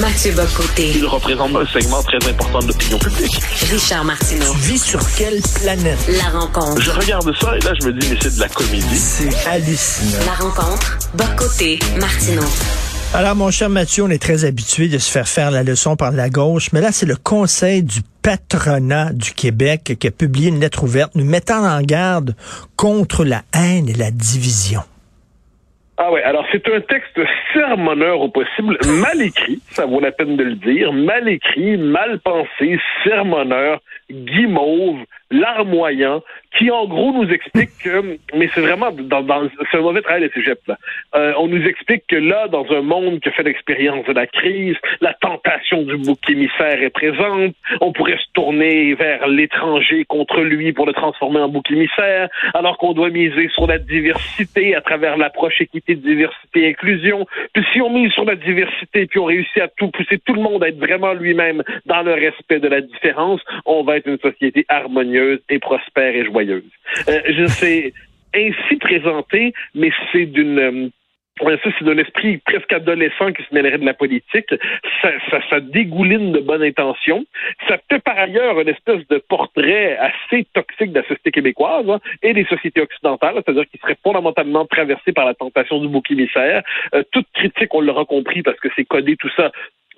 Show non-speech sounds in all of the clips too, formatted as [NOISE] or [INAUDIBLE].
Mathieu Bocoté. Il représente un segment très important de l'opinion publique. Richard Martineau. Tu vis sur quelle planète? La rencontre. Je regarde ça et là, je me dis, mais c'est de la comédie. C'est hallucinant. La rencontre. Bocoté. Martineau. Alors, mon cher Mathieu, on est très habitué de se faire faire la leçon par la gauche, mais là, c'est le Conseil du patronat du Québec qui a publié une lettre ouverte nous mettant en garde contre la haine et la division. Ah ouais, alors c'est un texte sermonneur au possible, mal écrit, ça vaut la peine de le dire, mal écrit, mal pensé, sermonneur, guimauve, larmoyant, qui en gros nous explique que, mais c'est vraiment dans, dans c'est un mauvais travail de cégep là. Euh, on nous explique que là, dans un monde qui fait l'expérience de la crise, la tentation du bouc émissaire est présente. On pourrait se tourner vers l'étranger contre lui pour le transformer en bouc émissaire, alors qu'on doit miser sur la diversité à travers l'approche équité, diversité, inclusion. Puis si on mise sur la diversité, puis on réussit à tout pousser tout le monde à être vraiment lui-même dans le respect de la différence, on va être une société harmonieuse et prospère et joyeuse. Euh, je sais ainsi présenté, mais c'est d'une euh, c'est d'un esprit presque adolescent qui se mêlerait de la politique. Ça, dégouline de bonnes intentions. Ça fait par ailleurs une espèce de portrait assez toxique de la société québécoise hein, et des sociétés occidentales, c'est-à-dire qui serait fondamentalement traversé par la tentation du bouc émissaire. Euh, toute critique, on l'aura compris parce que c'est codé tout ça,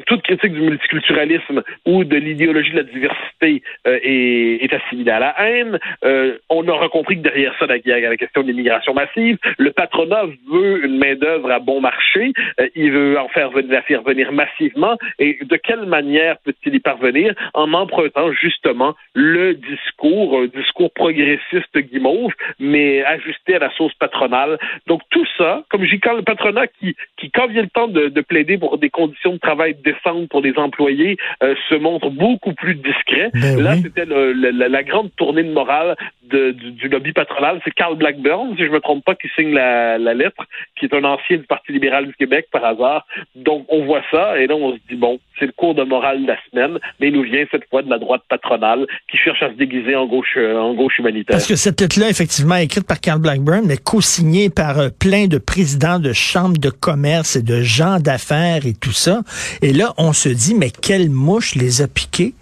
toute critique du multiculturalisme ou de l'idéologie de la diversité euh, est, est, assimilée à la haine. Euh, on aura compris que derrière ça, il y a la question de l'immigration massive. Le patronat veut une main-d'œuvre à bon marché. Euh, il veut en faire venir, la faire venir massivement. Et de quelle manière peut-il y parvenir? En empruntant justement le discours, un discours progressiste guimauve, mais ajusté à la sauce patronale. Donc tout ça, comme j'ai quand le patronat qui, qui quand vient le temps de, de plaider pour des conditions de travail descendre pour les employés euh, se montre beaucoup plus discret. Ben Là, oui. c'était la, la, grande tournée de morale de, du, du, lobby patronal. C'est Carl Blackburn, si je me trompe pas, qui signe la, la, lettre, qui est un ancien du Parti libéral du Québec par hasard. Donc, on voit ça et là, on se dit, bon, c'est le cours de morale de la semaine, mais il nous vient cette fois de la droite patronale qui cherche à se déguiser en gauche, euh, en gauche humanitaire. Parce que cette lettre-là, effectivement, écrite par Carl Blackburn, mais co-signée par euh, plein de présidents de chambres de commerce et de gens d'affaires et tout ça. Et là, on se dit, mais quelle mouche les a piqués?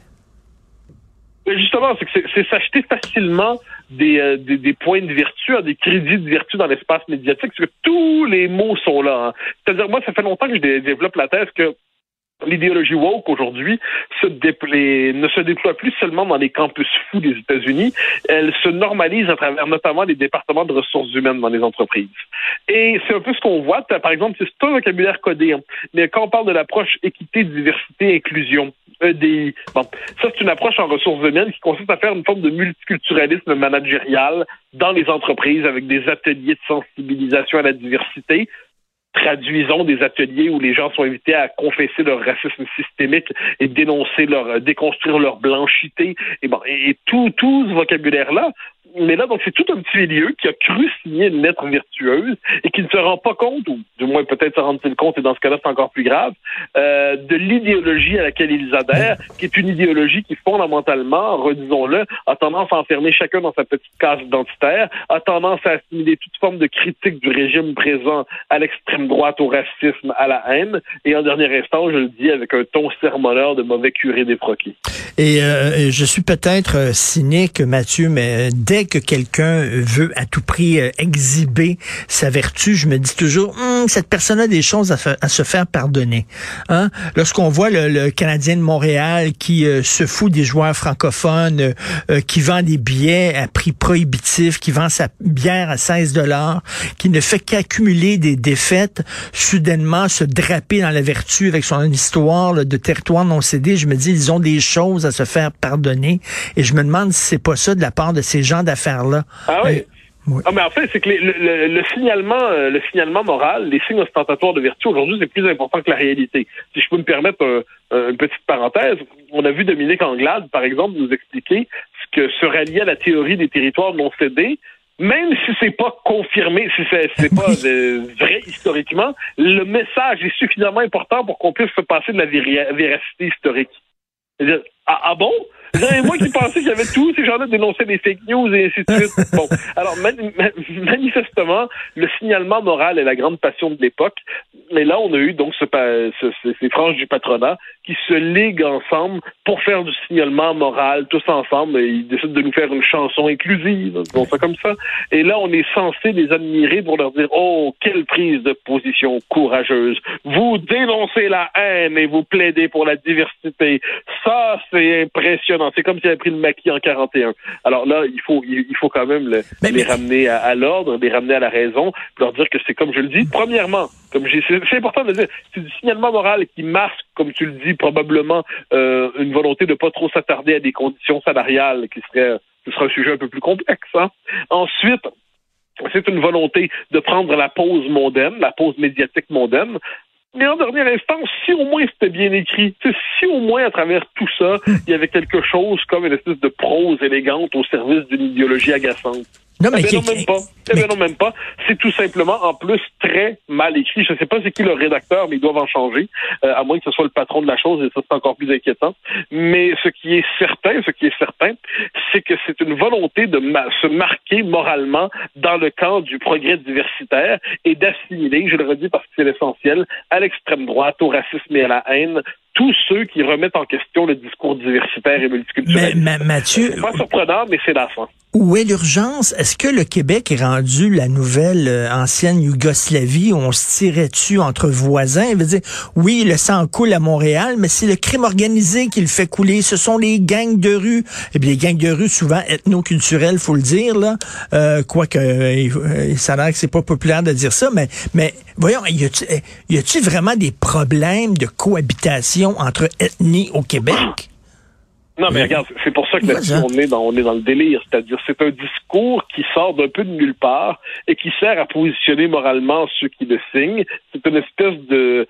Justement, c'est s'acheter facilement des, euh, des, des, points de vertu, hein, des crédits de vertu dans l'espace médiatique, parce que tous les mots sont là. Hein. C'est-à-dire, moi, ça fait longtemps que je dé développe la thèse que l'idéologie woke aujourd'hui se ne se déploie plus seulement dans les campus fous des États-Unis, elle se normalise à travers notamment les départements de ressources humaines dans les entreprises. Et c'est un peu ce qu'on voit. Par exemple, c'est un vocabulaire codé, hein, mais quand on parle de l'approche équité, diversité, inclusion, EDI, bon, ça c'est une approche en ressources humaines qui consiste à faire une forme de multiculturalisme managérial dans les entreprises avec des ateliers de sensibilisation à la diversité, traduisons des ateliers où les gens sont invités à confesser leur racisme systémique et dénoncer leur déconstruire leur blanchité. Et tout tout ce vocabulaire là mais là, donc, c'est tout un petit milieu qui a cru signer une lettre vertueuse et qui ne se rend pas compte, ou du moins peut-être se rend-il compte, et dans ce cas-là, c'est encore plus grave, euh, de l'idéologie à laquelle ils adhèrent, qui est une idéologie qui, fondamentalement, redisons-le, a tendance à enfermer chacun dans sa petite case identitaire, a tendance à assimiler toute forme de critique du régime présent à l'extrême droite, au racisme, à la haine, et en dernier instant, je le dis avec un ton sermonneur de mauvais curé défroqué. Et euh, je suis peut-être cynique, Mathieu, mais dès que quelqu'un veut à tout prix euh, exhiber sa vertu, je me dis toujours, hm, cette personne a des choses à, se faire pardonner. Hein? Lorsqu'on voit le, le, Canadien de Montréal qui euh, se fout des joueurs francophones, euh, qui vend des billets à prix prohibitif, qui vend sa bière à 16 dollars, qui ne fait qu'accumuler des défaites, soudainement se draper dans la vertu avec son histoire là, de territoire non cédé, je me dis, ils ont des choses à se faire pardonner. Et je me demande si c'est pas ça de la part de ces gens d'affaires-là. Ah oui? Euh, oui. Ah, mais en fait, c'est que les, le, le, le, signalement, euh, le signalement moral, les signes ostentatoires de vertu aujourd'hui, c'est plus important que la réalité. Si je peux me permettre un, un, une petite parenthèse, on a vu Dominique Anglade, par exemple, nous expliquer ce que se rallier à la théorie des territoires non cédés, même si c'est pas confirmé, si c'est, c'est pas euh, vrai historiquement, le message est suffisamment important pour qu'on puisse se passer de la véracité historique. -dire, ah, ah bon? Moi qui pensais qu'il y avait tous ces gens-là dénonçaient des fake news et ainsi de suite. Bon, alors manifestement, le signalement moral est la grande passion de l'époque. Et là, on a eu donc ce, ces franges du patronat qui se liguent ensemble pour faire du signalement moral tous ensemble. Et ils décident de nous faire une chanson inclusive, bon, ça comme ça. Et là, on est censé les admirer pour leur dire oh quelle prise de position courageuse. Vous dénoncez la haine et vous plaidez pour la diversité. Ça, c'est impressionnant. C'est comme s'il avait pris le maquis en 41. Alors là, il faut il faut quand même les ramener à, l'ordre, les ramener à la raison, leur dire que c'est comme je le dis. Premièrement, comme c'est important de dire, c'est du signalement moral qui masque, comme tu le dis, probablement euh, une volonté de pas trop s'attarder à des conditions salariales qui seraient ce sera un sujet un peu plus complexe. Hein. Ensuite, c'est une volonté de prendre la pause mondaine, la pause médiatique mondaine. Mais en dernière instance, si au moins c'était bien écrit, si au moins à travers tout ça, [LAUGHS] il y avait quelque chose comme une espèce de prose élégante au service d'une idéologie agaçante. Non, mais, eh non, même pas. Eh non, même pas. C'est tout simplement, en plus, très mal écrit. Je ne sais pas c'est qui le rédacteur, mais ils doivent en changer, euh, à moins que ce soit le patron de la chose, et ça, c'est encore plus inquiétant. Mais ce qui est certain, ce qui est certain, c'est que c'est une volonté de se marquer moralement dans le camp du progrès diversitaire et d'assimiler, je le redis parce que c'est l'essentiel, à l'extrême droite, au racisme et à la haine, tous ceux qui remettent en question le discours diversitaire et multiculturel. Mais, Mathieu... C'est pas surprenant, mais c'est la fin. Où est l'urgence? Est-ce que le Québec est rendu la nouvelle euh, ancienne Yougoslavie où on se tirait dessus entre voisins? Il veut dire, oui, le sang coule à Montréal, mais c'est le crime organisé qui le fait couler. Ce sont les gangs de rue. Et bien, les gangs de rue, souvent ethno-culturels, faut le dire, là. Euh, quoique, euh, ça a l'air que c'est pas populaire de dire ça, mais, mais voyons, y a-t-il vraiment des problèmes de cohabitation entre ethnies au Québec? Non, mais regarde, c'est pour ça que là-dessus, on est dans, on est dans le délire. C'est-à-dire, c'est un discours qui sort d'un peu de nulle part et qui sert à positionner moralement ceux qui le signent. C'est une espèce de,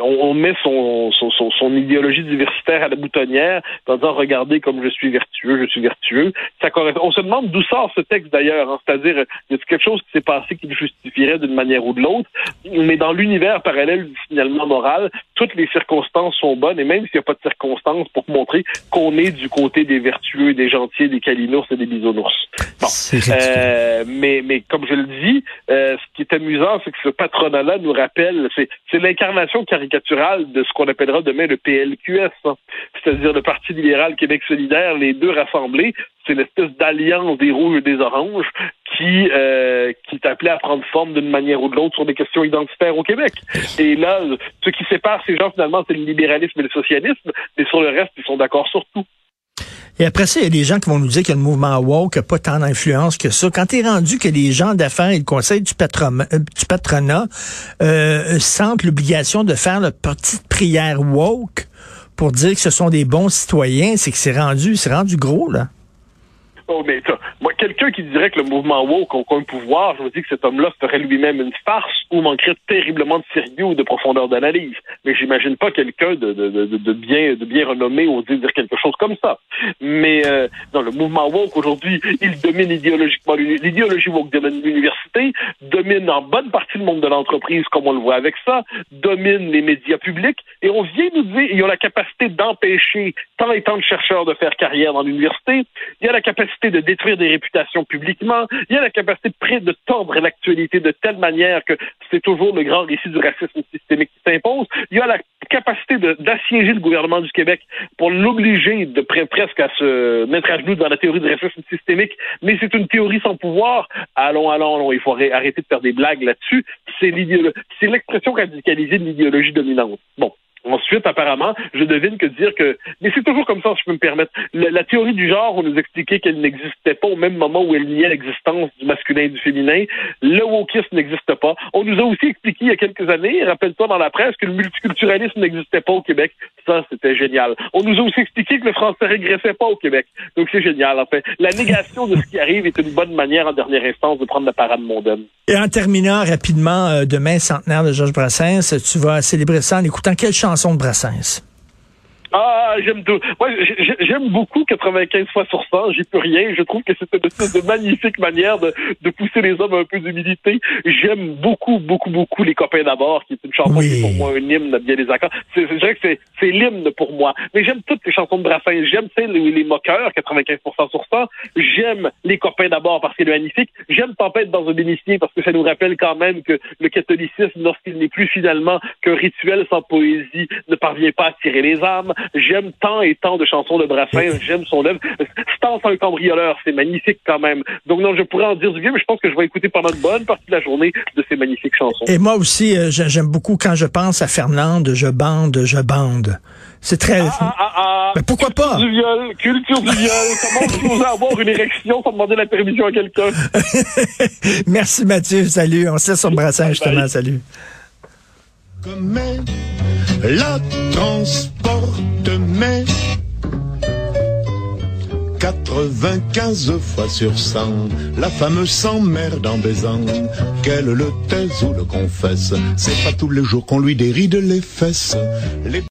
on, met son, son, son, idéologie diversitaire à la boutonnière en disant, regardez comme je suis vertueux, je suis vertueux. Ça On se demande d'où sort ce texte d'ailleurs. Hein. C'est-à-dire, y a quelque chose qui s'est passé qui le justifierait d'une manière ou de l'autre? Mais dans l'univers parallèle du signalement moral, toutes les circonstances sont bonnes et même s'il n'y a pas de circonstances pour montrer qu'on est du côté des vertueux, des gentils, des calinours et des bisounours. Bon. Euh, mais, mais comme je le dis, euh, ce qui est amusant, c'est que ce patronat-là nous rappelle, c'est, l'incarnation caricaturale de ce qu'on appellera demain le PLQS, hein. c'est-à-dire le Parti libéral Québec solidaire, les deux rassemblés, c'est l'espèce d'alliance des rouges et des oranges qui euh, qui est appelé à prendre forme d'une manière ou de l'autre sur des questions identitaires au Québec. Et là, ce qui sépare ces gens finalement, c'est le libéralisme et le socialisme, mais sur le reste, ils sont d'accord sur tout. Et après ça, il y a des gens qui vont nous dire que le mouvement woke n'a pas tant d'influence que ça. Quand tu es rendu que les gens d'affaires et le conseil du, patronat, euh, patronat euh, sentent l'obligation de faire leur petite prière woke pour dire que ce sont des bons citoyens, c'est que c'est rendu, c'est rendu gros, là. Oh, quelqu'un qui dirait que le mouvement woke a un pouvoir, je me dis que cet homme-là ferait lui-même une farce ou manquerait terriblement de sérieux ou de profondeur d'analyse. Mais j'imagine pas quelqu'un de, de, de, de, bien de bien renommé oser dire quelque chose comme ça. Mais euh, dans le mouvement woke aujourd'hui, il domine idéologiquement l'idéologie woke domine l'université, domine en bonne partie le monde de l'entreprise, comme on le voit avec ça, domine les médias publics, et on vient nous dire ils ont la capacité d'empêcher tant et tant de chercheurs de faire carrière dans l'université, il y a la capacité de détruire des publiquement. Il y a la capacité de, de tordre l'actualité de telle manière que c'est toujours le grand récit du racisme systémique qui s'impose. Il y a la capacité d'assiéger le gouvernement du Québec pour l'obliger presque à se mettre à genoux dans la théorie du racisme systémique. Mais c'est une théorie sans pouvoir. Allons, allons, allons. Il faut arrêter de faire des blagues là-dessus. C'est l'expression radicalisée de l'idéologie dominante. Bon. Ensuite, apparemment, je devine que dire que... Mais c'est toujours comme ça, si je peux me permettre. La, théorie du genre, on nous expliquait qu'elle n'existait pas au même moment où elle niait l'existence du masculin et du féminin. Le wokisme n'existe pas. On nous a aussi expliqué il y a quelques années, rappelle-toi dans la presse, que le multiculturalisme n'existait pas au Québec. Ça, c'était génial. On nous a aussi expliqué que le français régressait pas au Québec. Donc c'est génial, en fait. La négation de ce qui arrive est une bonne manière, en dernière instance, de prendre la parade mondaine. Et en terminant rapidement, euh, demain, centenaire de Georges Brassens, tu vas célébrer ça en écoutant quelle chanson? De Brassens? Ah, j'aime tout. Moi, j'aime beaucoup 95 fois sur 100. J'y peux rien. Je trouve que c'est une, de magnifique manière de, de pousser les hommes à un peu d'humilité. J'aime beaucoup, beaucoup, beaucoup Les copains d'abord, qui est une chanson qui est pour moi un hymne à bien des accords. C'est, vrai que c'est, l'hymne pour moi. Mais j'aime toutes les chansons de Brassens. J'aime, les, les moqueurs, 95% sur 100. J'aime Les copains d'abord parce qu'il est magnifique. J'aime Tempête dans un bénitier parce que ça nous rappelle quand même que le catholicisme, lorsqu'il n'est plus finalement qu'un rituel sans poésie, ne parvient pas à tirer les âmes. J'aime tant et tant de chansons de Brassens. [LAUGHS] J'aime son œuvre. Stance un cambrioleur, c'est magnifique quand même. Donc non, je pourrais en dire du bien, mais je pense que je vais écouter pendant une bonne partie de la journée de ces magnifiques chansons. Et moi aussi, euh, j'aime beaucoup quand je pense à Fernande, je bande, je bande. C'est très. Ah, ah, ah, ah. Mais pourquoi culture pas? Du viol, culture du viol. [LAUGHS] Comment vous avoir une érection sans demander la permission à quelqu'un? [LAUGHS] Merci Mathieu. Salut. On se laisse sur Brassens justement. Salut. Comme la transporte, mais 95 fois sur 100, la femme s'emmerde en baisant, qu'elle le taise ou le confesse. C'est pas tous les jours qu'on lui déride les fesses.